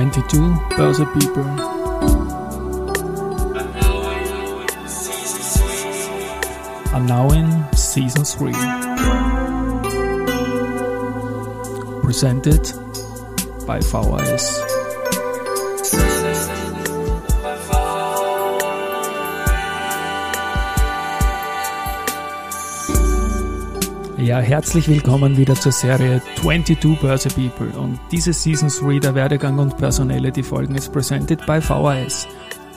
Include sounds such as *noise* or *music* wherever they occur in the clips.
22 Börse People. Are now in season 3. Presented by VHS. Ja, herzlich willkommen wieder zur Serie 22 Börse People und diese Season 3 der Werdegang und Personelle, die folgen, ist presented by VHS.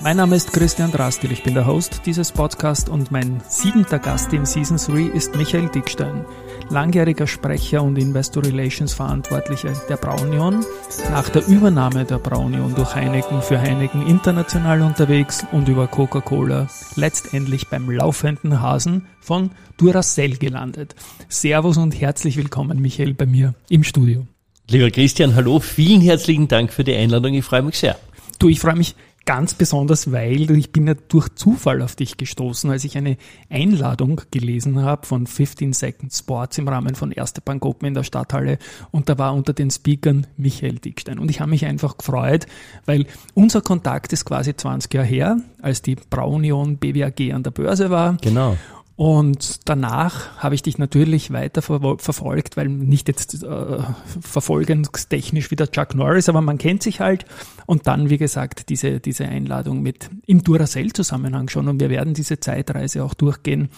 Mein Name ist Christian Drastil, ich bin der Host dieses Podcasts und mein siebenter Gast in Season 3 ist Michael Dickstein, langjähriger Sprecher und Investor Relations Verantwortlicher der Braunion, nach der Übernahme der Braunion durch Heineken für Heineken international unterwegs und über Coca-Cola letztendlich beim laufenden Hasen von Duracell gelandet. Servus und herzlich willkommen Michael bei mir im Studio. Lieber Christian, hallo, vielen herzlichen Dank für die Einladung, ich freue mich sehr. Du, ich freue mich ganz besonders, weil ich bin ja durch Zufall auf dich gestoßen, als ich eine Einladung gelesen habe von 15 Second Sports im Rahmen von Erste Bank Open in der Stadthalle und da war unter den Speakern Michael Dickstein und ich habe mich einfach gefreut, weil unser Kontakt ist quasi 20 Jahre her, als die Braunion BWAG an der Börse war. Genau. Und danach habe ich dich natürlich weiter verfolgt, weil nicht jetzt äh, verfolgungstechnisch wie der Chuck Norris, aber man kennt sich halt. Und dann, wie gesagt, diese, diese Einladung mit im Duracell-Zusammenhang schon. Und wir werden diese Zeitreise auch durchgehen.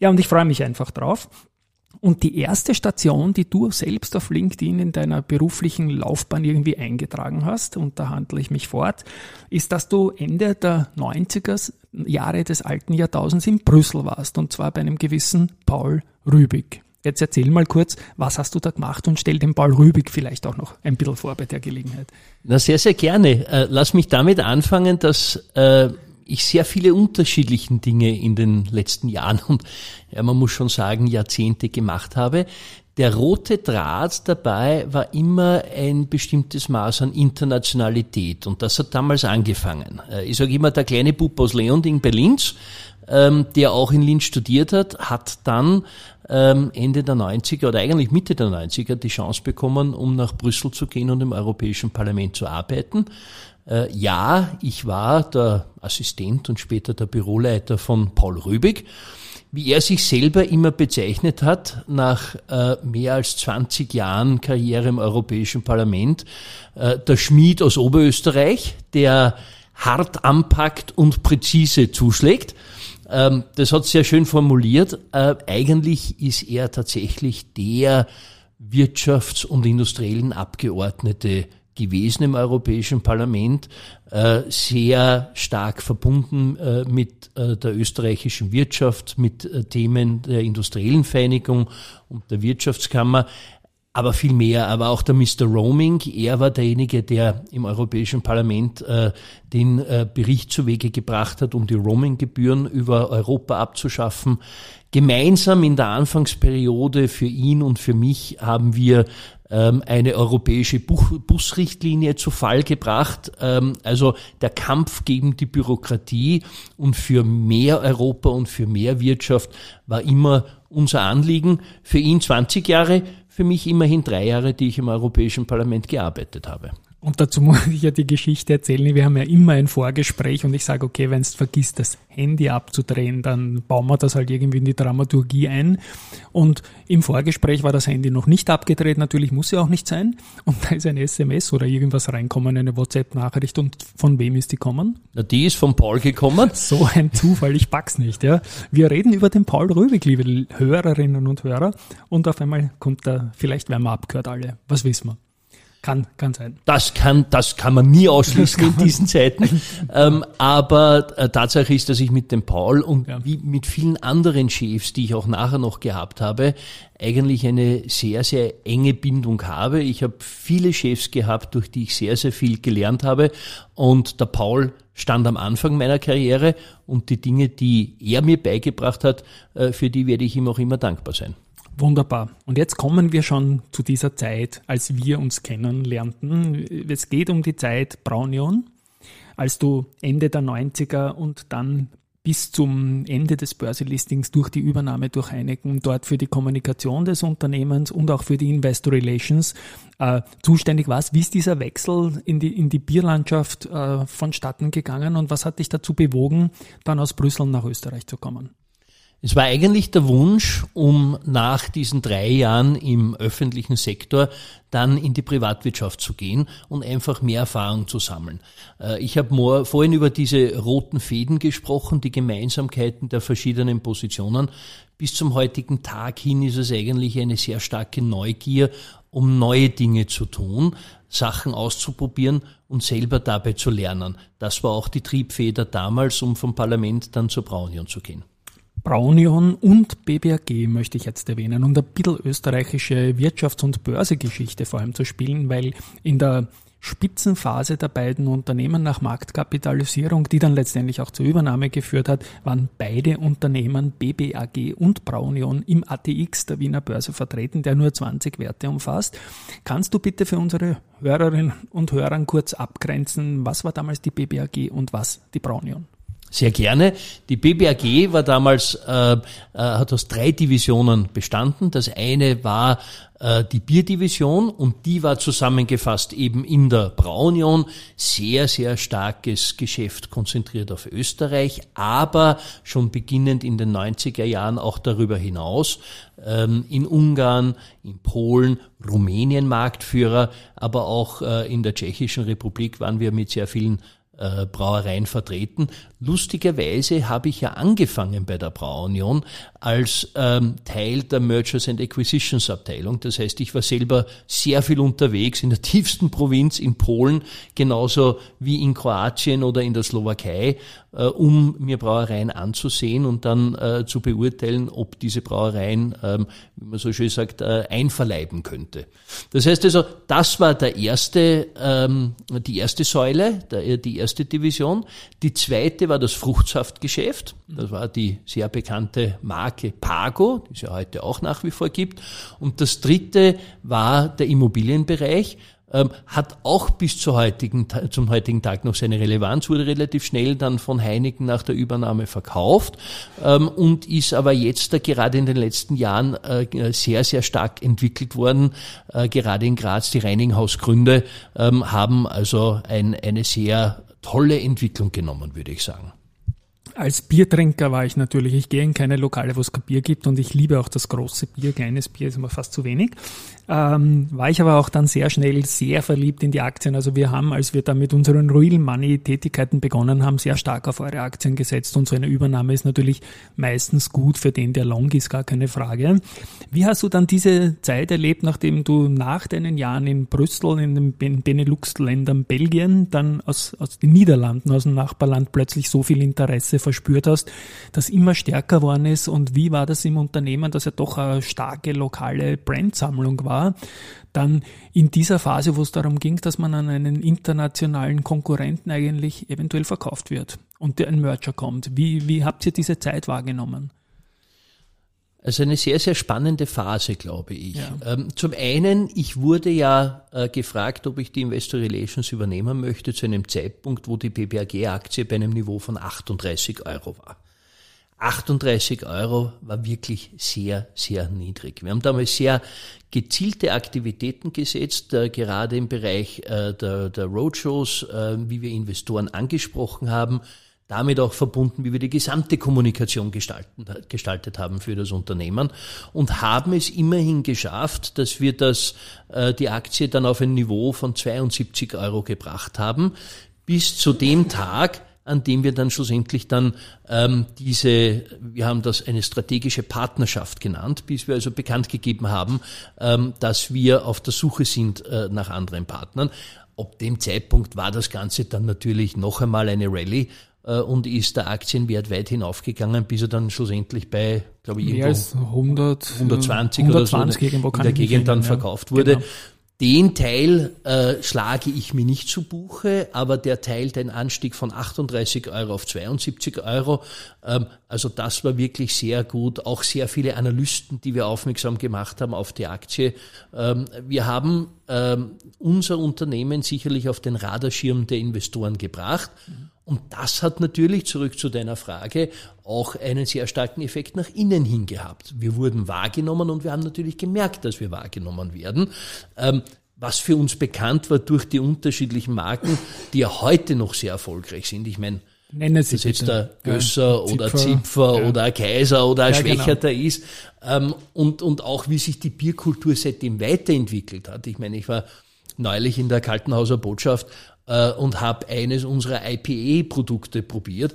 Ja, und ich freue mich einfach drauf. Und die erste Station, die du selbst auf LinkedIn in deiner beruflichen Laufbahn irgendwie eingetragen hast, und da handle ich mich fort, ist, dass du Ende der 90er Jahre des alten Jahrtausends in Brüssel warst, und zwar bei einem gewissen Paul Rübig. Jetzt erzähl mal kurz, was hast du da gemacht und stell den Paul Rübig vielleicht auch noch ein bisschen vor bei der Gelegenheit. Na, sehr, sehr gerne. Äh, lass mich damit anfangen, dass äh, ich sehr viele unterschiedlichen Dinge in den letzten Jahren und ja, man muss schon sagen Jahrzehnte gemacht habe. Der rote Draht dabei war immer ein bestimmtes Maß an Internationalität und das hat damals angefangen. Äh, ich sage immer, der kleine Bub aus Leonding bei Linz, ähm, der auch in Linz studiert hat, hat dann ähm, Ende der 90er oder eigentlich Mitte der 90er die Chance bekommen, um nach Brüssel zu gehen und im Europäischen Parlament zu arbeiten. Äh, ja, ich war der Assistent und später der Büroleiter von Paul Rübig. Wie er sich selber immer bezeichnet hat, nach äh, mehr als 20 Jahren Karriere im Europäischen Parlament, äh, der Schmied aus Oberösterreich, der hart anpackt und präzise zuschlägt. Ähm, das hat sehr schön formuliert. Äh, eigentlich ist er tatsächlich der Wirtschafts- und industriellen Abgeordnete gewesen im Europäischen Parlament, äh, sehr stark verbunden äh, mit äh, der österreichischen Wirtschaft, mit Themen der industriellen Vereinigung und der Wirtschaftskammer aber viel mehr, aber auch der Mr. Roaming, er war derjenige, der im Europäischen Parlament äh, den äh, Bericht zu Wege gebracht hat, um die Roaming-Gebühren über Europa abzuschaffen. Gemeinsam in der Anfangsperiode für ihn und für mich haben wir ähm, eine europäische Busrichtlinie zu Fall gebracht. Ähm, also der Kampf gegen die Bürokratie und für mehr Europa und für mehr Wirtschaft war immer unser Anliegen. Für ihn 20 Jahre, für mich immerhin drei Jahre, die ich im Europäischen Parlament gearbeitet habe. Und dazu muss ich ja die Geschichte erzählen. Wir haben ja immer ein Vorgespräch und ich sage, okay, wenn es vergisst, das Handy abzudrehen, dann bauen wir das halt irgendwie in die Dramaturgie ein. Und im Vorgespräch war das Handy noch nicht abgedreht, natürlich muss ja auch nicht sein. Und da ist ein SMS oder irgendwas reinkommen, eine WhatsApp-Nachricht. Und von wem ist die kommen? Na, die ist von Paul gekommen. *laughs* So ein Zufall, ich pack's nicht, ja. Wir reden über den Paul Röwig, liebe Hörerinnen und Hörer. Und auf einmal kommt da, vielleicht werden wir abgehört alle. Was wissen wir? Kann, kann sein. Das kann, das kann man nie ausschließen in diesen Zeiten. ähm, aber äh, Tatsache ist, dass ich mit dem Paul und ja. wie mit vielen anderen Chefs, die ich auch nachher noch gehabt habe, eigentlich eine sehr, sehr enge Bindung habe. Ich habe viele Chefs gehabt, durch die ich sehr, sehr viel gelernt habe. Und der Paul stand am Anfang meiner Karriere und die Dinge, die er mir beigebracht hat, äh, für die werde ich ihm auch immer dankbar sein. Wunderbar. Und jetzt kommen wir schon zu dieser Zeit, als wir uns kennenlernten. Es geht um die Zeit Braunion, als du Ende der 90er und dann bis zum Ende des Börselistings durch die Übernahme durch Heineken dort für die Kommunikation des Unternehmens und auch für die Investor Relations äh, zuständig warst. Wie ist dieser Wechsel in die, in die Bierlandschaft äh, vonstatten gegangen und was hat dich dazu bewogen, dann aus Brüssel nach Österreich zu kommen? Es war eigentlich der Wunsch, um nach diesen drei Jahren im öffentlichen Sektor dann in die Privatwirtschaft zu gehen und einfach mehr Erfahrung zu sammeln. Äh, ich habe vorhin über diese roten Fäden gesprochen, die Gemeinsamkeiten der verschiedenen Positionen. Bis zum heutigen Tag hin ist es eigentlich eine sehr starke Neugier, um neue Dinge zu tun, Sachen auszuprobieren und selber dabei zu lernen. Das war auch die Triebfeder damals, um vom Parlament dann zur Braunion zu gehen. Braunion und BBAG möchte ich jetzt erwähnen und ein bisschen österreichische Wirtschafts- und Börsegeschichte vor allem zu spielen, weil in der Spitzenphase der beiden Unternehmen nach Marktkapitalisierung, die dann letztendlich auch zur Übernahme geführt hat, waren beide Unternehmen BBAG und Braunion im ATX der Wiener Börse vertreten, der nur 20 Werte umfasst. Kannst du bitte für unsere Hörerinnen und Hörer kurz abgrenzen, was war damals die BBAG und was die Braunion? Sehr gerne. Die BBAG war damals, äh, äh, hat aus drei Divisionen bestanden. Das eine war äh, die Bierdivision und die war zusammengefasst eben in der Braunion. Sehr, sehr starkes Geschäft konzentriert auf Österreich, aber schon beginnend in den 90er Jahren auch darüber hinaus. Ähm, in Ungarn, in Polen, Rumänien Marktführer, aber auch äh, in der Tschechischen Republik waren wir mit sehr vielen äh, Brauereien vertreten. Lustigerweise habe ich ja angefangen bei der Brauunion als ähm, Teil der Mergers and Acquisitions Abteilung. Das heißt, ich war selber sehr viel unterwegs in der *laughs* tiefsten Provinz in Polen, genauso wie in Kroatien oder in der Slowakei, äh, um mir Brauereien anzusehen und dann äh, zu beurteilen, ob diese Brauereien, ähm, wie man so schön sagt, äh, einverleiben könnte. Das heißt also, das war der erste, ähm, die erste Säule, der, die erste Division. Die zweite war das Fruchtsaftgeschäft. Das war die sehr bekannte Marke Pago, die es ja heute auch nach wie vor gibt. Und das dritte war der Immobilienbereich ähm, hat auch bis zum heutigen Tag noch seine Relevanz, wurde relativ schnell dann von Heineken nach der Übernahme verkauft ähm, und ist aber jetzt gerade in den letzten Jahren äh, sehr, sehr stark entwickelt worden. Äh, gerade in Graz, die Reininghausgründe ähm, haben also ein, eine sehr tolle Entwicklung genommen, würde ich sagen. Als Biertrinker war ich natürlich, ich gehe in keine Lokale, wo es kein Bier gibt und ich liebe auch das große Bier, kleines Bier ist immer fast zu wenig. Ähm, war ich aber auch dann sehr schnell sehr verliebt in die Aktien. Also wir haben, als wir da mit unseren Real Money Tätigkeiten begonnen haben, sehr stark auf eure Aktien gesetzt und so eine Übernahme ist natürlich meistens gut für den, der long ist, gar keine Frage. Wie hast du dann diese Zeit erlebt, nachdem du nach deinen Jahren in Brüssel, in den Benelux-Ländern Belgien, dann aus, aus den Niederlanden, aus dem Nachbarland plötzlich so viel Interesse verspürt hast, das immer stärker geworden ist und wie war das im Unternehmen, dass ja doch eine starke lokale Brandsammlung war? War, dann in dieser Phase, wo es darum ging, dass man an einen internationalen Konkurrenten eigentlich eventuell verkauft wird und ein Merger kommt. Wie, wie habt ihr diese Zeit wahrgenommen? Also eine sehr, sehr spannende Phase, glaube ich. Ja. Ähm, zum einen, ich wurde ja äh, gefragt, ob ich die Investor Relations übernehmen möchte zu einem Zeitpunkt, wo die BBAG-Aktie bei einem Niveau von 38 Euro war. 38 Euro war wirklich sehr, sehr niedrig. Wir haben damals sehr gezielte Aktivitäten gesetzt, äh, gerade im Bereich äh, der, der Roadshows, äh, wie wir Investoren angesprochen haben, damit auch verbunden, wie wir die gesamte Kommunikation gestalten, gestaltet haben für das Unternehmen und haben es immerhin geschafft, dass wir das, äh, die Aktie dann auf ein Niveau von 72 Euro gebracht haben, bis zu dem Tag, an dem wir dann schlussendlich dann ähm, diese, wir haben das eine strategische Partnerschaft genannt, bis wir also bekannt gegeben haben, ähm, dass wir auf der Suche sind äh, nach anderen Partnern. Ab dem Zeitpunkt war das Ganze dann natürlich noch einmal eine Rallye äh, und ist der Aktienwert weit hinaufgegangen, bis er dann schlussendlich bei, glaube ich, irgendwo 100, 120, 120 oder so in der Gegend dann verkauft wurde. Genau. Den Teil äh, schlage ich mir nicht zu Buche, aber der Teil, den Anstieg von 38 Euro auf 72 Euro, ähm, also das war wirklich sehr gut. Auch sehr viele Analysten, die wir aufmerksam gemacht haben auf die Aktie. Ähm, wir haben ähm, unser Unternehmen sicherlich auf den Radarschirm der Investoren gebracht. Und das hat natürlich, zurück zu deiner Frage, auch einen sehr starken Effekt nach innen hin gehabt. Wir wurden wahrgenommen und wir haben natürlich gemerkt, dass wir wahrgenommen werden. Ähm, was für uns bekannt war durch die unterschiedlichen Marken, die ja heute noch sehr erfolgreich sind. Ich meine, Nenne Sie das jetzt der Gösser ja, oder Zipfer, ja. oder ein Kaiser oder ein ja. Schwächerter genau. ist. Ähm, und, und auch wie sich die Bierkultur seitdem weiterentwickelt hat. Ich meine, ich war neulich in der Kaltenhauser Botschaft und habe eines unserer IPA-Produkte probiert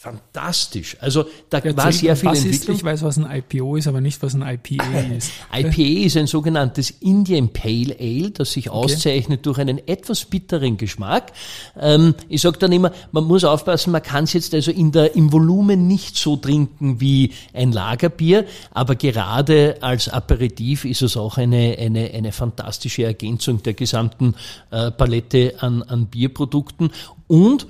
fantastisch. Also da Erzähl, war sehr viel was Entwicklung. Ist, ich weiß, was ein IPO ist, aber nicht, was ein IPA ist. *laughs* IPA ist ein sogenanntes Indian Pale Ale, das sich okay. auszeichnet durch einen etwas bitteren Geschmack. Ähm, ich sage dann immer, man muss aufpassen, man kann es jetzt also in der, im Volumen nicht so trinken wie ein Lagerbier, aber gerade als Aperitif ist es auch eine, eine, eine fantastische Ergänzung der gesamten äh, Palette an, an Bierprodukten und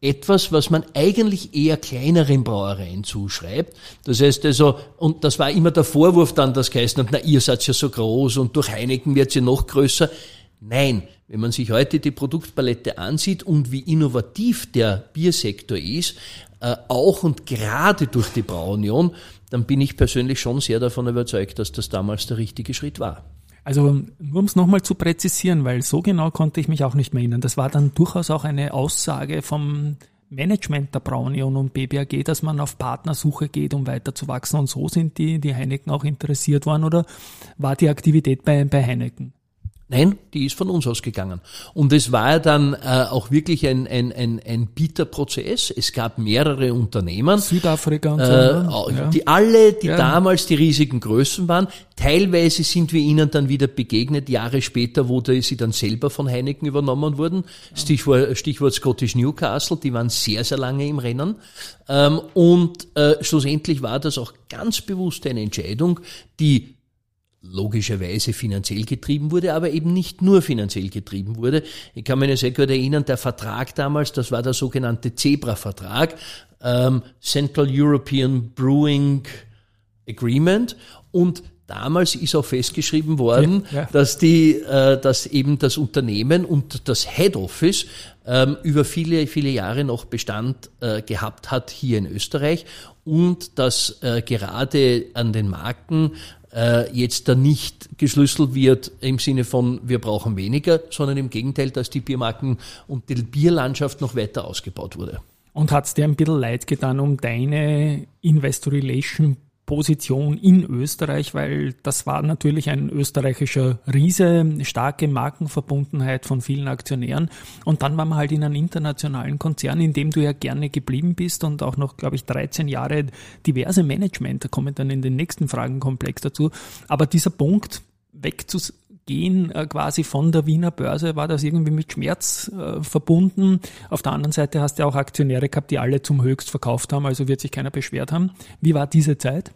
etwas, was man eigentlich eher kleineren Brauereien zuschreibt. Das heißt also, und das war immer der Vorwurf dann, das geheißen hat, na, ihr seid ja so groß und durch Heineken wird sie noch größer. Nein, wenn man sich heute die Produktpalette ansieht und wie innovativ der Biersektor ist, äh, auch und gerade durch die Brauunion, dann bin ich persönlich schon sehr davon überzeugt, dass das damals der richtige Schritt war. Also nur um es nochmal zu präzisieren, weil so genau konnte ich mich auch nicht mehr erinnern. Das war dann durchaus auch eine Aussage vom Management der Braunion und BBAG, dass man auf Partnersuche geht, um weiter zu wachsen. Und so sind die, die Heineken auch interessiert worden oder war die Aktivität bei, bei Heineken? Nein, die ist von uns ausgegangen. Und es war ja dann äh, auch wirklich ein, ein, ein, ein Bieterprozess. Es gab mehrere Unternehmen. Südafrika und so. Äh, ja. Die alle, die ja. damals die riesigen Größen waren. Teilweise sind wir ihnen dann wieder begegnet, Jahre später, wo sie dann selber von Heineken übernommen wurden. Stichwort, Stichwort Scottish Newcastle, die waren sehr, sehr lange im Rennen. Ähm, und äh, schlussendlich war das auch ganz bewusst eine Entscheidung, die logischerweise finanziell getrieben wurde, aber eben nicht nur finanziell getrieben wurde. Ich kann mich sehr gut erinnern, der Vertrag damals, das war der sogenannte Zebra-Vertrag, ähm, Central European Brewing Agreement und Damals ist auch festgeschrieben worden, ja, ja. dass die, äh, dass eben das Unternehmen und das Head Office ähm, über viele, viele Jahre noch Bestand äh, gehabt hat hier in Österreich und dass äh, gerade an den Marken äh, jetzt da nicht geschlüsselt wird im Sinne von, wir brauchen weniger, sondern im Gegenteil, dass die Biermarken und die Bierlandschaft noch weiter ausgebaut wurde. Und hat es dir ein bisschen leid getan um deine Investor Relation Position in Österreich, weil das war natürlich ein österreichischer Riese, starke Markenverbundenheit von vielen Aktionären. Und dann war man halt in einem internationalen Konzern, in dem du ja gerne geblieben bist und auch noch, glaube ich, 13 Jahre diverse Management, da kommen dann in den nächsten Fragenkomplex dazu. Aber dieser Punkt, wegzugehen äh, quasi von der Wiener Börse, war das irgendwie mit Schmerz äh, verbunden. Auf der anderen Seite hast du auch Aktionäre gehabt, die alle zum Höchst verkauft haben, also wird sich keiner beschwert haben. Wie war diese Zeit?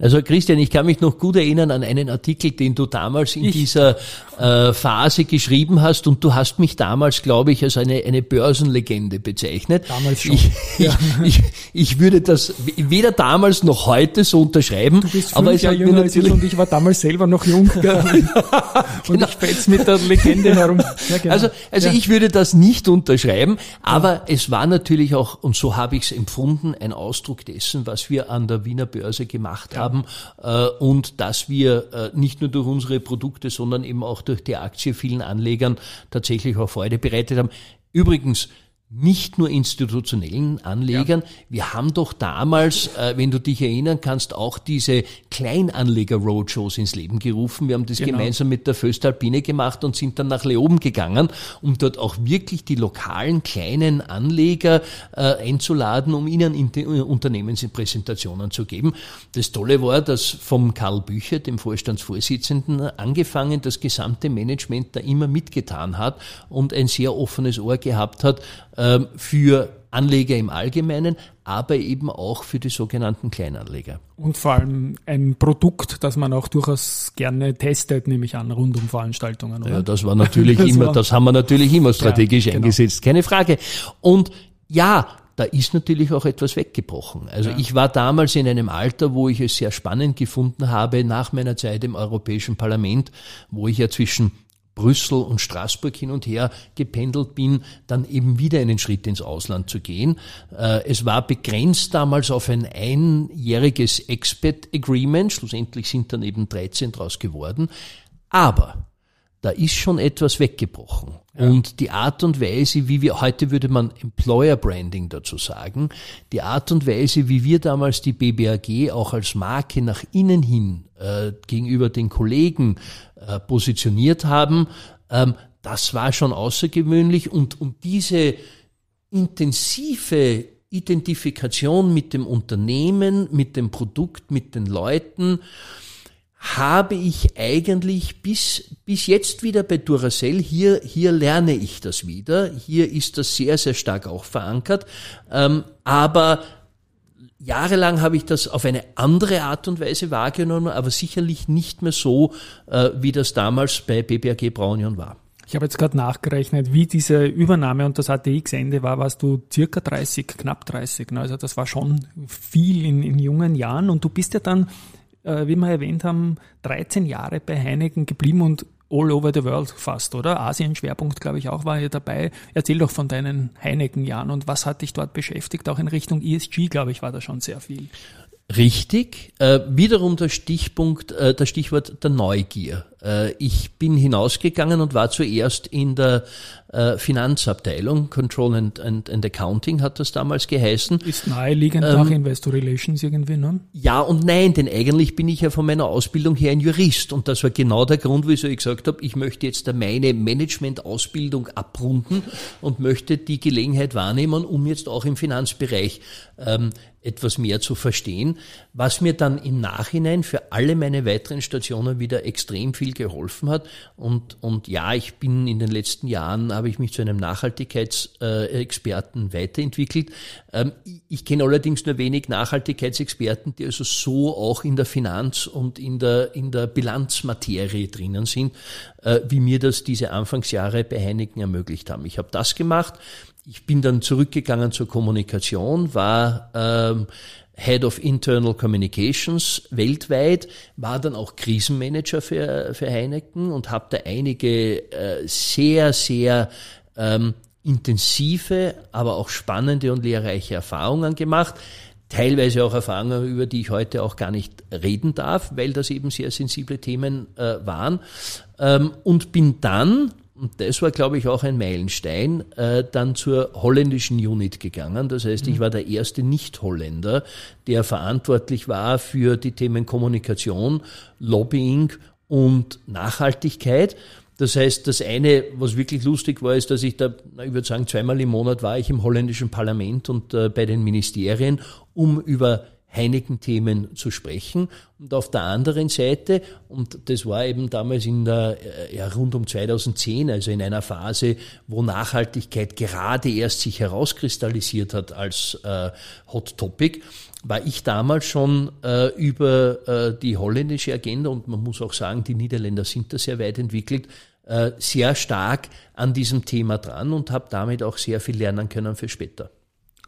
Also Christian, ich kann mich noch gut erinnern an einen Artikel, den du damals in ich. dieser äh, Phase geschrieben hast und du hast mich damals, glaube ich, als eine, eine Börsenlegende bezeichnet. Damals schon. Ich, ja. ich, ich, ich, würde das weder damals noch heute so unterschreiben. Du bist aber es Jahre jünger als ich und ich war damals selber noch jung. *laughs* und genau. ich fetz mit der Legende herum. Ja, genau. Also, also ich würde das nicht unterschreiben, aber es war natürlich auch, und so habe ich es empfunden, ein Ausdruck dessen, was wir an der Wiener Börse gemacht haben äh, und dass wir äh, nicht nur durch unsere Produkte, sondern eben auch durch die Aktie vielen Anlegern tatsächlich auch Freude bereitet haben. Übrigens, nicht nur institutionellen Anlegern. Ja. Wir haben doch damals, äh, wenn du dich erinnern kannst, auch diese Kleinanleger-Roadshows ins Leben gerufen. Wir haben das genau. gemeinsam mit der Föstalpine gemacht und sind dann nach Leoben gegangen, um dort auch wirklich die lokalen kleinen Anleger äh, einzuladen, um ihnen in die Unternehmenspräsentationen zu geben. Das Tolle war, dass vom Karl Bücher, dem Vorstandsvorsitzenden, angefangen das gesamte Management da immer mitgetan hat und ein sehr offenes Ohr gehabt hat, ähm, für Anleger im Allgemeinen, aber eben auch für die sogenannten Kleinanleger. Und vor allem ein Produkt, das man auch durchaus gerne testet, nehme ich an, rund um Veranstaltungen. Oder? Ja, das war natürlich *laughs* das immer, war das haben wir natürlich immer strategisch ja, genau. eingesetzt, keine Frage. Und ja, da ist natürlich auch etwas weggebrochen. Also ja. ich war damals in einem Alter, wo ich es sehr spannend gefunden habe, nach meiner Zeit im Europäischen Parlament, wo ich ja zwischen Brüssel und Straßburg hin und her gependelt bin, dann eben wieder einen Schritt ins Ausland zu gehen. Äh, es war begrenzt damals auf ein einjähriges Expat Agreement. Schlussendlich sind dann eben 13 draus geworden. Aber da ist schon etwas weggebrochen. Ja. Und die Art und Weise, wie wir, heute würde man Employer Branding dazu sagen, die Art und Weise, wie wir damals die BBAG auch als Marke nach innen hin äh, gegenüber den Kollegen äh, positioniert haben, ähm, das war schon außergewöhnlich und, und diese intensive Identifikation mit dem Unternehmen, mit dem Produkt, mit den Leuten, habe ich eigentlich bis, bis jetzt wieder bei Duracell, hier, hier lerne ich das wieder, hier ist das sehr, sehr stark auch verankert, ähm, aber jahrelang habe ich das auf eine andere Art und Weise wahrgenommen, aber sicherlich nicht mehr so, äh, wie das damals bei BBAG Braunion war. Ich habe jetzt gerade nachgerechnet, wie diese Übernahme und das ATX-Ende war, warst du circa 30, knapp 30. Ne? Also das war schon viel in, in jungen Jahren und du bist ja dann äh, wie wir erwähnt haben, 13 Jahre bei Heineken geblieben und all over the world fast, oder? Asien-Schwerpunkt, glaube ich, auch war hier dabei. Erzähl doch von deinen Heineken-Jahren und was hat dich dort beschäftigt? Auch in Richtung ESG, glaube ich, war da schon sehr viel. Richtig. Äh, wiederum der Stichpunkt, äh, der Stichwort der Neugier. Äh, ich bin hinausgegangen und war zuerst in der äh, Finanzabteilung, Control and, and, and, Accounting hat das damals geheißen. Ist naheliegend ähm, nach Investor Relations irgendwie, ne? Ja und nein, denn eigentlich bin ich ja von meiner Ausbildung her ein Jurist und das war genau der Grund, wieso ich gesagt habe, ich möchte jetzt meine Management-Ausbildung abrunden und möchte die Gelegenheit wahrnehmen, um jetzt auch im Finanzbereich ähm, etwas mehr zu verstehen, was mir dann im Nachhinein für alle meine weiteren Stationen wieder extrem viel geholfen hat. Und, und ja, ich bin in den letzten Jahren, habe ich mich zu einem Nachhaltigkeitsexperten weiterentwickelt. Ähm, ich kenne allerdings nur wenig Nachhaltigkeitsexperten, die also so auch in der Finanz- und in der, in der Bilanzmaterie drinnen sind, äh, wie mir das diese Anfangsjahre bei Heineken ermöglicht haben. Ich habe das gemacht. Ich bin dann zurückgegangen zur Kommunikation, war ähm, Head of Internal Communications weltweit, war dann auch Krisenmanager für, für Heineken und habe da einige äh, sehr, sehr ähm, intensive, aber auch spannende und lehrreiche Erfahrungen gemacht. Teilweise auch Erfahrungen, über die ich heute auch gar nicht reden darf, weil das eben sehr sensible Themen äh, waren. Ähm, und bin dann und das war, glaube ich, auch ein Meilenstein, äh, dann zur holländischen Unit gegangen. Das heißt, ich mhm. war der erste Nicht-Holländer, der verantwortlich war für die Themen Kommunikation, Lobbying und Nachhaltigkeit. Das heißt, das eine, was wirklich lustig war, ist, dass ich da, ich würde sagen, zweimal im Monat war ich im holländischen Parlament und äh, bei den Ministerien, um über Heineken-Themen zu sprechen. Und auf der anderen Seite, und das war eben damals in der, äh, ja, rund um 2010, also in einer Phase, wo Nachhaltigkeit gerade erst sich herauskristallisiert hat als äh, Hot Topic, war ich damals schon äh, über äh, die holländische Agenda, und man muss auch sagen, die Niederländer sind da sehr weit entwickelt, äh, sehr stark an diesem Thema dran und habe damit auch sehr viel lernen können für später.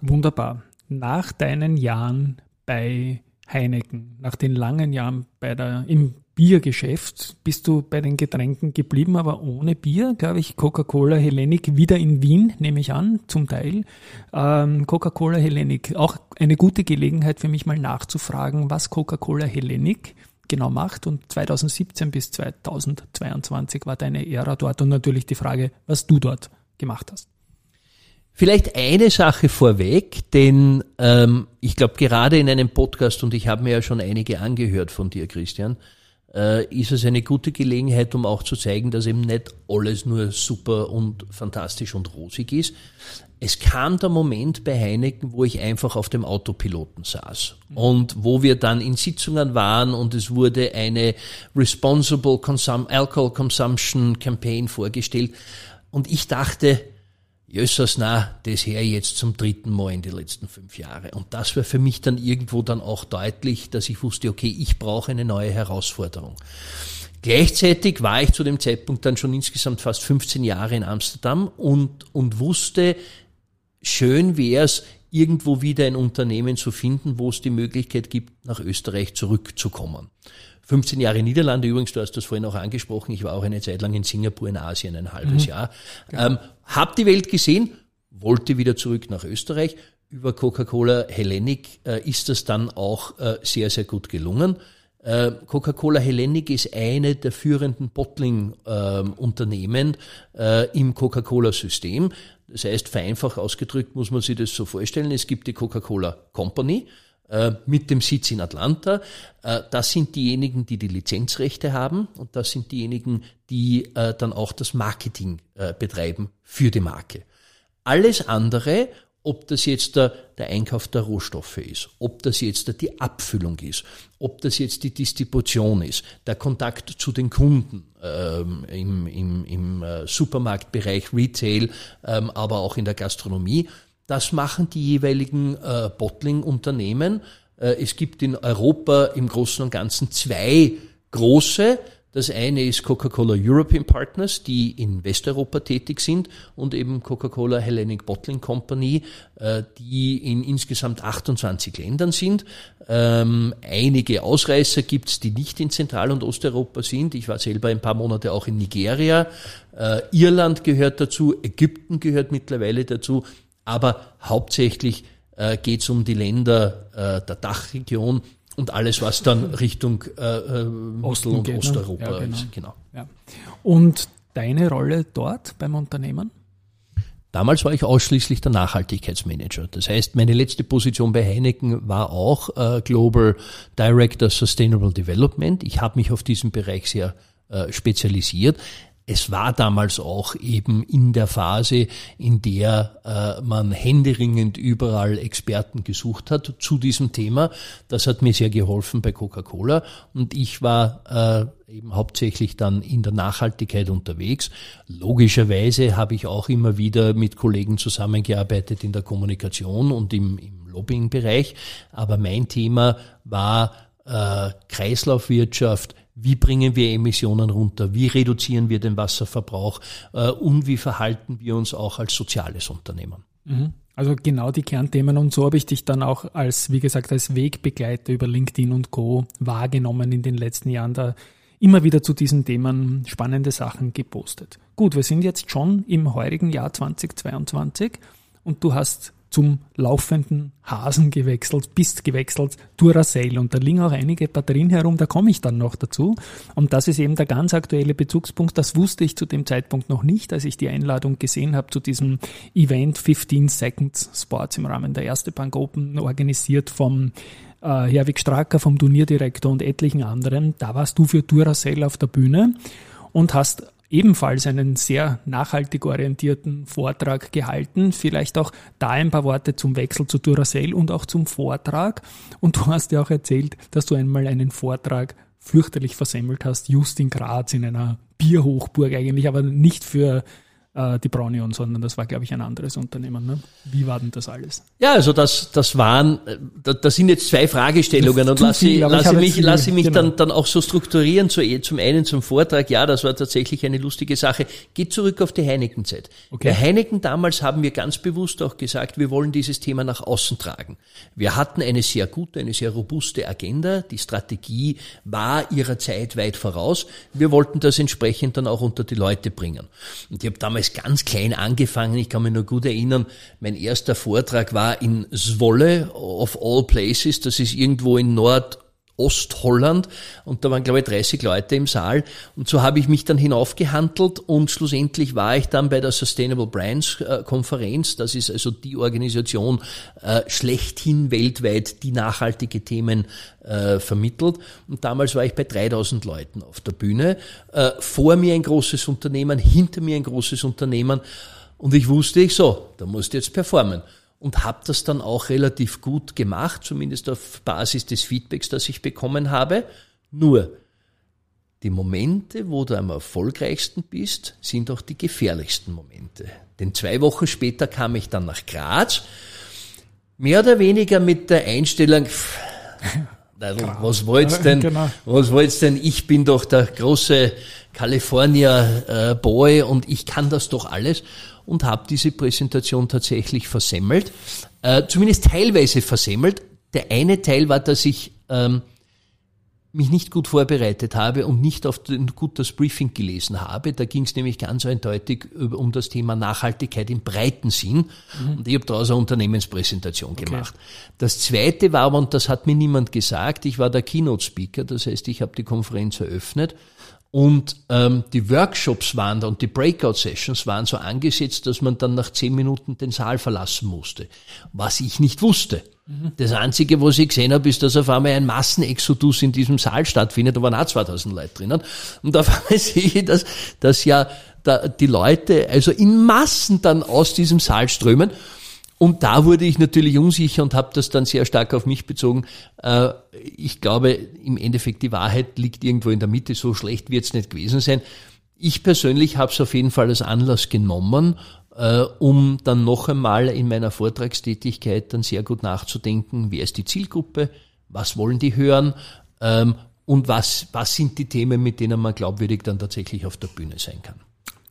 Wunderbar. Nach deinen Jahren bei Heineken. Nach den langen Jahren bei der, im Biergeschäft bist du bei den Getränken geblieben, aber ohne Bier, glaube ich, Coca-Cola Hellenic wieder in Wien, nehme ich an, zum Teil. Ähm, Coca-Cola Hellenic, auch eine gute Gelegenheit für mich mal nachzufragen, was Coca-Cola Hellenic genau macht. Und 2017 bis 2022 war deine Ära dort und natürlich die Frage, was du dort gemacht hast. Vielleicht eine Sache vorweg, denn ähm, ich glaube gerade in einem Podcast, und ich habe mir ja schon einige angehört von dir, Christian, äh, ist es eine gute Gelegenheit, um auch zu zeigen, dass eben nicht alles nur super und fantastisch und rosig ist. Es kam der Moment bei Heineken, wo ich einfach auf dem Autopiloten saß. Und wo wir dann in Sitzungen waren und es wurde eine Responsible Consum Alcohol Consumption Campaign vorgestellt. Und ich dachte, Jössers, na, das her jetzt zum dritten Mal in den letzten fünf Jahren. Und das war für mich dann irgendwo dann auch deutlich, dass ich wusste, okay, ich brauche eine neue Herausforderung. Gleichzeitig war ich zu dem Zeitpunkt dann schon insgesamt fast 15 Jahre in Amsterdam und, und wusste, schön wäre es, irgendwo wieder ein Unternehmen zu finden, wo es die Möglichkeit gibt, nach Österreich zurückzukommen. 15 Jahre Niederlande, übrigens, du hast das vorhin auch angesprochen, ich war auch eine Zeit lang in Singapur in Asien, ein halbes mhm. Jahr. Genau. Ähm, hab die Welt gesehen, wollte wieder zurück nach Österreich. Über Coca-Cola Hellenic äh, ist das dann auch äh, sehr, sehr gut gelungen. Äh, Coca-Cola Hellenic ist eine der führenden Bottling-Unternehmen äh, im Coca-Cola-System. Das heißt, vereinfacht ausgedrückt muss man sich das so vorstellen. Es gibt die Coca-Cola Company mit dem Sitz in Atlanta. Das sind diejenigen, die die Lizenzrechte haben und das sind diejenigen, die dann auch das Marketing betreiben für die Marke. Alles andere ob das jetzt der, Einkauf der Rohstoffe ist, ob das jetzt die Abfüllung ist, ob das jetzt die Distribution ist, der Kontakt zu den Kunden ähm, im, im, im äh, Supermarktbereich, Retail, ähm, aber auch in der Gastronomie, das machen die jeweiligen äh, Bottling-Unternehmen. Äh, es gibt in Europa im Großen und Ganzen zwei große, das eine ist Coca-Cola European Partners, die in Westeuropa tätig sind und eben Coca-Cola Hellenic Bottling Company, äh, die in insgesamt 28 Ländern sind. Ähm, einige Ausreißer gibt's, die nicht in Zentral- und Osteuropa sind. Ich war selber ein paar Monate auch in Nigeria. Äh, Irland gehört dazu, Ägypten gehört mittlerweile dazu, aber hauptsächlich äh, geht's um die Länder der Dachregion und alles, was dann *laughs* Richtung äh, äh Mittel- und geht, ne? Osteuropa ja, genau. ist. Genau. Ja. Und deine Rolle dort beim Unternehmen? Damals war ich ausschließlich der Nachhaltigkeitsmanager. Das heißt, meine letzte Position bei Heineken war auch äh, Global Director Sustainable Development. Ich habe mich auf diesen Bereich sehr äh, spezialisiert es war damals auch eben in der Phase, in der äh, man händeringend überall Experten gesucht hat zu diesem Thema. Das hat mir sehr geholfen bei Coca-Cola und ich war äh, eben hauptsächlich dann in der Nachhaltigkeit unterwegs. Logischerweise habe ich auch immer wieder mit Kollegen zusammengearbeitet in der Kommunikation und im, im Lobbying-Bereich, aber mein Thema war äh, Kreislaufwirtschaft, wie bringen wir Emissionen runter, wie reduzieren wir den Wasserverbrauch äh, und wie verhalten wir uns auch als soziales Unternehmen. Mhm. Also genau die Kernthemen und so habe ich dich dann auch als, wie gesagt, als Wegbegleiter über LinkedIn und Co. wahrgenommen in den letzten Jahren, da immer wieder zu diesen Themen spannende Sachen gepostet. Gut, wir sind jetzt schon im heurigen Jahr 2022 und du hast zum laufenden Hasen gewechselt, bist gewechselt, Duracell und da liegen auch einige Batterien herum, da komme ich dann noch dazu. Und das ist eben der ganz aktuelle Bezugspunkt, das wusste ich zu dem Zeitpunkt noch nicht, als ich die Einladung gesehen habe zu diesem Event 15 Seconds Sports im Rahmen der Erste Bank Open, organisiert vom äh, Herwig Stracker, vom Turnierdirektor und etlichen anderen. Da warst du für Duracell auf der Bühne und hast ebenfalls einen sehr nachhaltig orientierten Vortrag gehalten. Vielleicht auch da ein paar Worte zum Wechsel zu Duracell und auch zum Vortrag. Und du hast ja auch erzählt, dass du einmal einen Vortrag fürchterlich versemmelt hast, just in Graz in einer Bierhochburg eigentlich, aber nicht für äh, die Braunion, sondern das war, glaube ich, ein anderes Unternehmen. Ne? Wie war denn das alles? Ja, also das, das waren, das sind jetzt zwei Fragestellungen und lasse, viel, lasse mich, lasse mich genau. dann, dann auch so strukturieren. Zu, zum einen zum Vortrag, ja, das war tatsächlich eine lustige Sache. Geht zurück auf die Heineken-Zeit. Okay. Bei Heineken damals haben wir ganz bewusst auch gesagt, wir wollen dieses Thema nach außen tragen. Wir hatten eine sehr gute, eine sehr robuste Agenda. Die Strategie war ihrer Zeit weit voraus. Wir wollten das entsprechend dann auch unter die Leute bringen. Und ich habe damals damals ganz klein angefangen. Ich kann mich nur gut erinnern, mein erster Vortrag war in Zwolle of all places. Das ist irgendwo in Nord Ostholland. Und da waren glaube ich 30 Leute im Saal. Und so habe ich mich dann hinaufgehandelt und schlussendlich war ich dann bei der Sustainable Brands äh, Konferenz, das ist also die Organisation äh, schlechthin weltweit, die nachhaltige Themen äh, vermittelt. Und damals war ich bei 3000 Leuten auf der Bühne, äh, vor mir ein großes Unternehmen, hinter mir ein großes Unternehmen. Und ich wusste ich so, da musst du jetzt performen und habe das dann auch relativ gut gemacht, zumindest auf Basis des Feedbacks, das ich bekommen habe. Nur die Momente, wo du am erfolgreichsten bist, sind auch die gefährlichsten Momente. Denn zwei Wochen später kam ich dann nach Graz, mehr oder weniger mit der Einstellung, was wollt's denn, *laughs* genau. was wollt's denn, ich bin doch der große California äh, Boy und ich kann das doch alles und habe diese Präsentation tatsächlich versemmelt, äh, zumindest teilweise versemmelt. Der eine Teil war, dass ich ähm, mich nicht gut vorbereitet habe und nicht auf den, gut das Briefing gelesen habe. Da ging es nämlich ganz eindeutig um das Thema Nachhaltigkeit im breiten Sinn. Mhm. Und ich habe daraus eine Unternehmenspräsentation okay. gemacht. Das zweite war und das hat mir niemand gesagt, ich war der Keynote-Speaker, das heißt, ich habe die Konferenz eröffnet. Und ähm, die Workshops waren da und die Breakout-Sessions waren so angesetzt, dass man dann nach zehn Minuten den Saal verlassen musste. Was ich nicht wusste. Das Einzige, was ich gesehen habe, ist, dass auf einmal ein Massenexodus in diesem Saal stattfindet. Da waren auch 2000 Leute drinnen. Und auf einmal *laughs* sehe ich, dass, dass ja da die Leute also in Massen dann aus diesem Saal strömen. Und da wurde ich natürlich unsicher und habe das dann sehr stark auf mich bezogen. Äh, ich glaube, im Endeffekt die Wahrheit liegt irgendwo in der Mitte. So schlecht wird es nicht gewesen sein. Ich persönlich habe es auf jeden Fall als Anlass genommen äh, um dann noch einmal in meiner Vortragstätigkeit dann sehr gut nachzudenken, wer ist die Zielgruppe, was wollen die hören ähm, und was, was sind die Themen, mit denen man glaubwürdig dann tatsächlich auf der Bühne sein kann.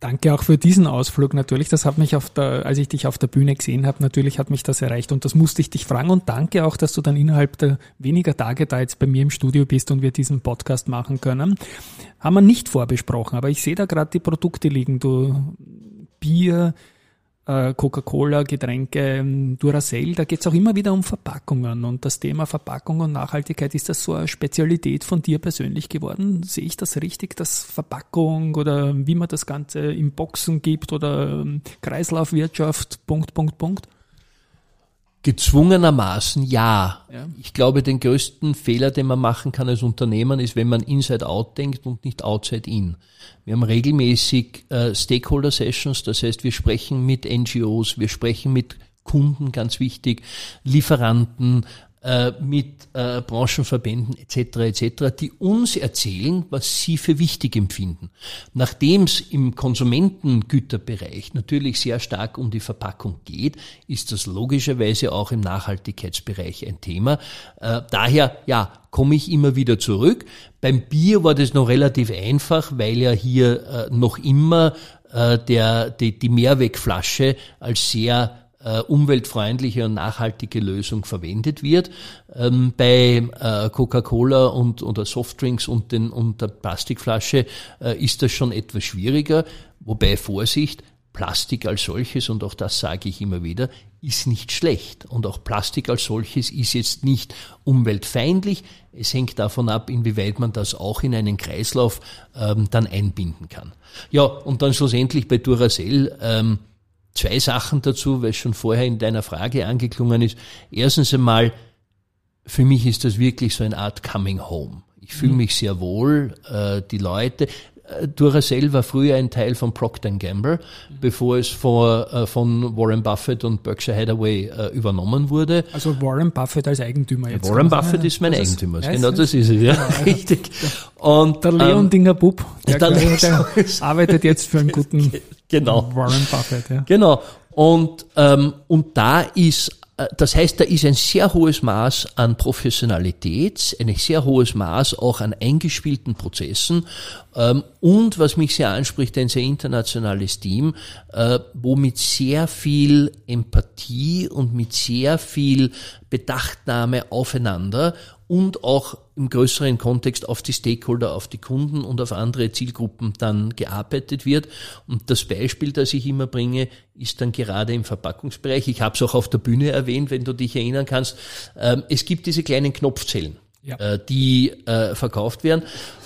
Danke auch für diesen Ausflug natürlich. Das hat mich auf der, als ich dich auf der Bühne gesehen habe, natürlich hat mich das erreicht und das musste ich dich fragen und danke auch, dass du dann innerhalb der weniger Tage da jetzt bei mir im Studio bist und wir diesen Podcast machen können. Haben wir nicht vorbesprochen, aber ich sehe da gerade die Produkte liegen. Du Bier, Coca-Cola, Getränke, ähm, Duracell, da geht es auch immer wieder um Verpackungen. Und das Thema Verpackung und Nachhaltigkeit, ist das so eine Spezialität von dir persönlich geworden? Sehe ich das richtig, dass Verpackung oder wie man das Ganze im Boxen gibt oder ähm, Kreislaufwirtschaft, Punkt, Punkt, Punkt? Gezwungenermaßen ja. ja. Ich glaube, den größten Fehler, den man machen kann als Unternehmen, ist, wenn man inside out denkt und nicht outside in. Wir haben regelmäßig äh, Stakeholder Sessions, das heißt, wir sprechen mit NGOs, wir sprechen mit Kunden, ganz wichtig, Lieferanten, äh, mit äh, Branchenverbänden etc. etc., die uns erzählen, was sie für wichtig empfinden. Nachdem es im Konsumentengüterbereich natürlich sehr stark um die Verpackung geht, ist das logischerweise auch im Nachhaltigkeitsbereich ein Thema. Äh, daher, ja, komme ich immer wieder zurück. Beim Bier war das noch relativ einfach, weil ja hier äh, noch immer äh, der, die, die Mehrwegflasche als sehr umweltfreundliche und nachhaltige Lösung verwendet wird. Ähm, bei äh, Coca-Cola und oder Softdrinks und, den, und der Plastikflasche äh, ist das schon etwas schwieriger, wobei Vorsicht, Plastik als solches, und auch das sage ich immer wieder, ist nicht schlecht. Und auch Plastik als solches ist jetzt nicht umweltfeindlich. Es hängt davon ab, inwieweit man das auch in einen Kreislauf ähm, dann einbinden kann. Ja, und dann schlussendlich bei Duracell, ähm, zwei Sachen dazu, weil es schon vorher in deiner Frage angeklungen ist. Erstens einmal, für mich ist das wirklich so eine Art Coming Home. Ich fühle mhm. mich sehr wohl, äh, die Leute. Äh, Duracell war früher ein Teil von Procter Gamble, mhm. bevor es vor, äh, von Warren Buffett und Berkshire Hathaway äh, übernommen wurde. Also Warren Buffett als Eigentümer jetzt. Warren Buffett ist mein Eigentümer, ist, genau das ist es, ja, richtig. Und, der Leon ähm, Dinger Bub, der, der, der *laughs* arbeitet jetzt für einen *laughs* guten Genau. Warren Buffett, ja. Genau. Und, ähm, und da ist, das heißt, da ist ein sehr hohes Maß an Professionalität, ein sehr hohes Maß auch an eingespielten Prozessen. Ähm, und, was mich sehr anspricht, ein sehr internationales Team, äh, wo mit sehr viel Empathie und mit sehr viel Bedachtnahme aufeinander und auch im größeren Kontext auf die Stakeholder, auf die Kunden und auf andere Zielgruppen dann gearbeitet wird. Und das Beispiel, das ich immer bringe, ist dann gerade im Verpackungsbereich. Ich habe es auch auf der Bühne erwähnt, wenn du dich erinnern kannst. Ähm, es gibt diese kleinen Knopfzellen, ja. Äh, die äh, verkauft werden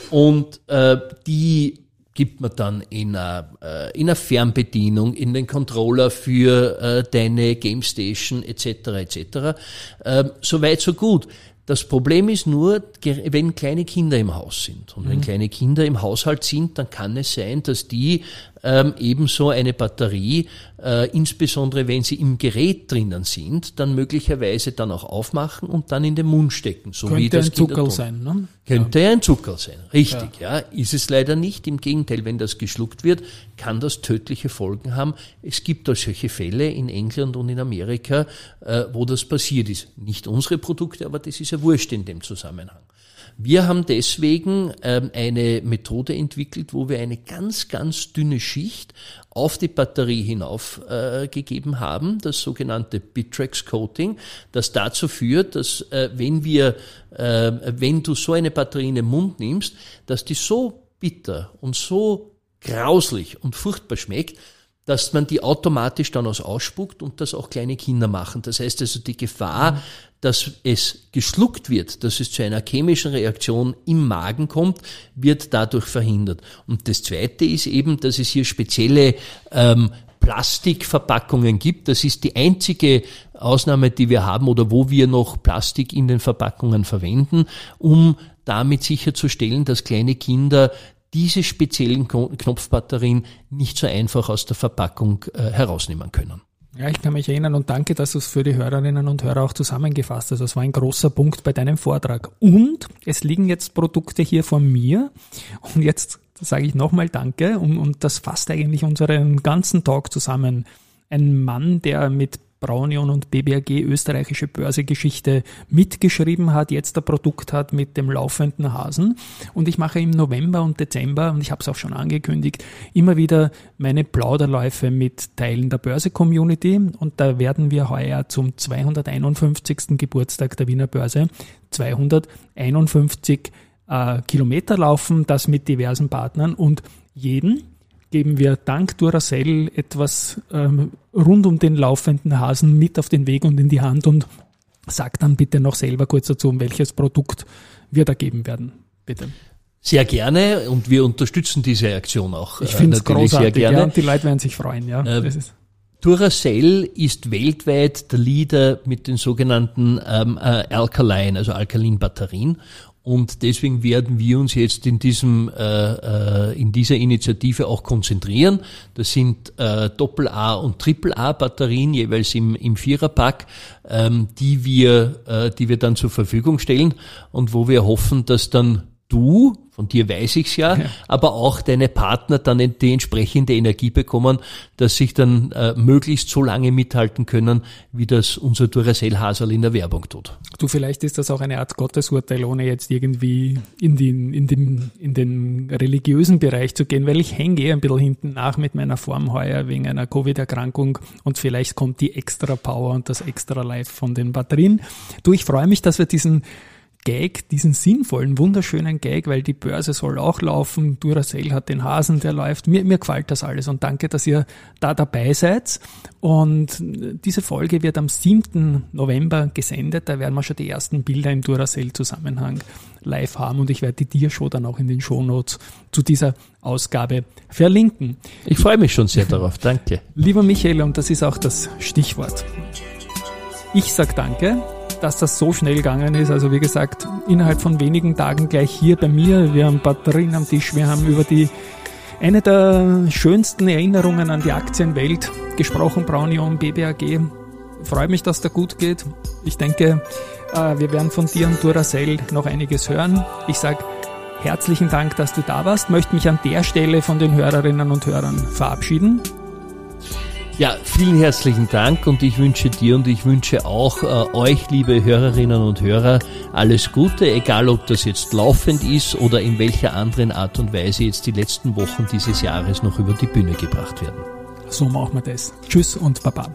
und äh, die gibt man dann in einer, in einer Fernbedienung, in den Controller für deine Game Station etc. etc. Ähm, Soweit so gut. Das Problem ist nur, wenn kleine Kinder im Haus sind. Und wenn mhm. kleine Kinder im Haushalt sind, dann kann es sein, dass die ähm, ebenso eine Batterie, äh, insbesondere wenn sie im Gerät drinnen sind, dann möglicherweise dann auch aufmachen und dann in den Mund stecken. So Könnte wie das ein Zuckerl sein, ne? Könnte ja. ein Zuckerl sein, richtig, ja. ja. Ist es leider nicht. Im Gegenteil, wenn das geschluckt wird, kann das tödliche Folgen haben. Es gibt da solche Fälle in England und in Amerika, äh, wo das passiert ist. Nicht unsere Produkte, aber das ist ja wurscht in dem Zusammenhang. Wir haben deswegen ähm, eine Methode entwickelt, wo wir eine ganz, ganz dünne Schicht auf die Batterie hinauf äh, haben, das sogenannte Bittrex Coating, das dazu führt, dass äh, wenn wir, äh, wenn du so eine Batterie in den Mund nimmst, dass die so bitter und so grauslich und furchtbar schmeckt, dass man die automatisch dann aus ausspuckt und das auch kleine Kinder machen. Das heißt also die Gefahr, mhm. dass es geschluckt wird, dass es zu einer chemischen Reaktion im Magen kommt, wird dadurch verhindert. Und das Zweite ist eben, dass es hier spezielle ähm, Plastikverpackungen gibt. Das ist die einzige Ausnahme, die wir haben oder wo wir noch Plastik in den Verpackungen verwenden, um damit sicherzustellen, dass kleine Kinder diese speziellen Knopfbatterien nicht so einfach aus der Verpackung äh, herausnehmen können. Ja, ich kann mich erinnern und danke, dass du es für die Hörerinnen und Hörer auch zusammengefasst hast. Das war ein großer Punkt bei deinem Vortrag. Und es liegen jetzt Produkte hier von mir. Und jetzt sage ich nochmal Danke. Und, und das fasst eigentlich unseren ganzen Talk zusammen. Ein Mann, der mit Braunion und BBAG österreichische Börsegeschichte mitgeschrieben hat, jetzt ein Produkt hat mit dem laufenden Hasen. Und ich mache im November und Dezember, und ich habe es auch schon angekündigt, immer wieder meine Plauderläufe mit Teilen der Börse-Community. Und da werden wir heuer zum 251. Geburtstag der Wiener Börse 251 äh, Kilometer laufen, das mit diversen Partnern und jeden, geben wir dank Duracell etwas ähm, rund um den laufenden Hasen mit auf den Weg und in die Hand und sag dann bitte noch selber kurz dazu, um welches Produkt wir da geben werden. Bitte. Sehr gerne und wir unterstützen diese Aktion auch. Ich finde es äh, großartig, sehr gerne. Ja, und die Leute werden sich freuen. Ja, äh, Duracell ist weltweit der Leader mit den sogenannten ähm, äh, Alkaline, also Alkalin-Batterien. Und deswegen werden wir uns jetzt in diesem äh, äh, in dieser Initiative auch konzentrieren. Das sind äh, Doppel-A und Triple-A Batterien jeweils im, im Viererpack, ähm, die wir äh, die wir dann zur Verfügung stellen und wo wir hoffen, dass dann du von dir weiß ich's ja, ja, aber auch deine Partner dann die entsprechende Energie bekommen, dass sich dann äh, möglichst so lange mithalten können, wie das unser Duracell Hasel in der Werbung tut. Du, vielleicht ist das auch eine Art Gottesurteil, ohne jetzt irgendwie in den, in den, in den religiösen Bereich zu gehen, weil ich hänge eh ein bisschen hinten nach mit meiner Form heuer wegen einer Covid-Erkrankung und vielleicht kommt die extra Power und das extra Life von den Batterien. Du, ich freue mich, dass wir diesen Gag, diesen sinnvollen, wunderschönen Gag, weil die Börse soll auch laufen. Duracell hat den Hasen, der läuft. Mir, mir gefällt das alles und danke, dass ihr da dabei seid. Und diese Folge wird am 7. November gesendet. Da werden wir schon die ersten Bilder im Duracell-Zusammenhang live haben und ich werde die Tiershow dann auch in den Shownotes zu dieser Ausgabe verlinken. Ich freue mich schon sehr darauf. Danke. Lieber Michael, und das ist auch das Stichwort. Ich sag danke dass das so schnell gegangen ist. Also wie gesagt, innerhalb von wenigen Tagen gleich hier bei mir. Wir haben Batterien am Tisch, wir haben über die eine der schönsten Erinnerungen an die Aktienwelt gesprochen, Braunion, BBAG. Freue mich, dass da gut geht. Ich denke, äh, wir werden von dir und Duracell noch einiges hören. Ich sage herzlichen Dank, dass du da warst. Möchte mich an der Stelle von den Hörerinnen und Hörern verabschieden. Ja, vielen herzlichen Dank und ich wünsche dir und ich wünsche auch äh, euch, liebe Hörerinnen und Hörer, alles Gute, egal ob das jetzt laufend ist oder in welcher anderen Art und Weise jetzt die letzten Wochen dieses Jahres noch über die Bühne gebracht werden. So machen wir das. Tschüss und Baba.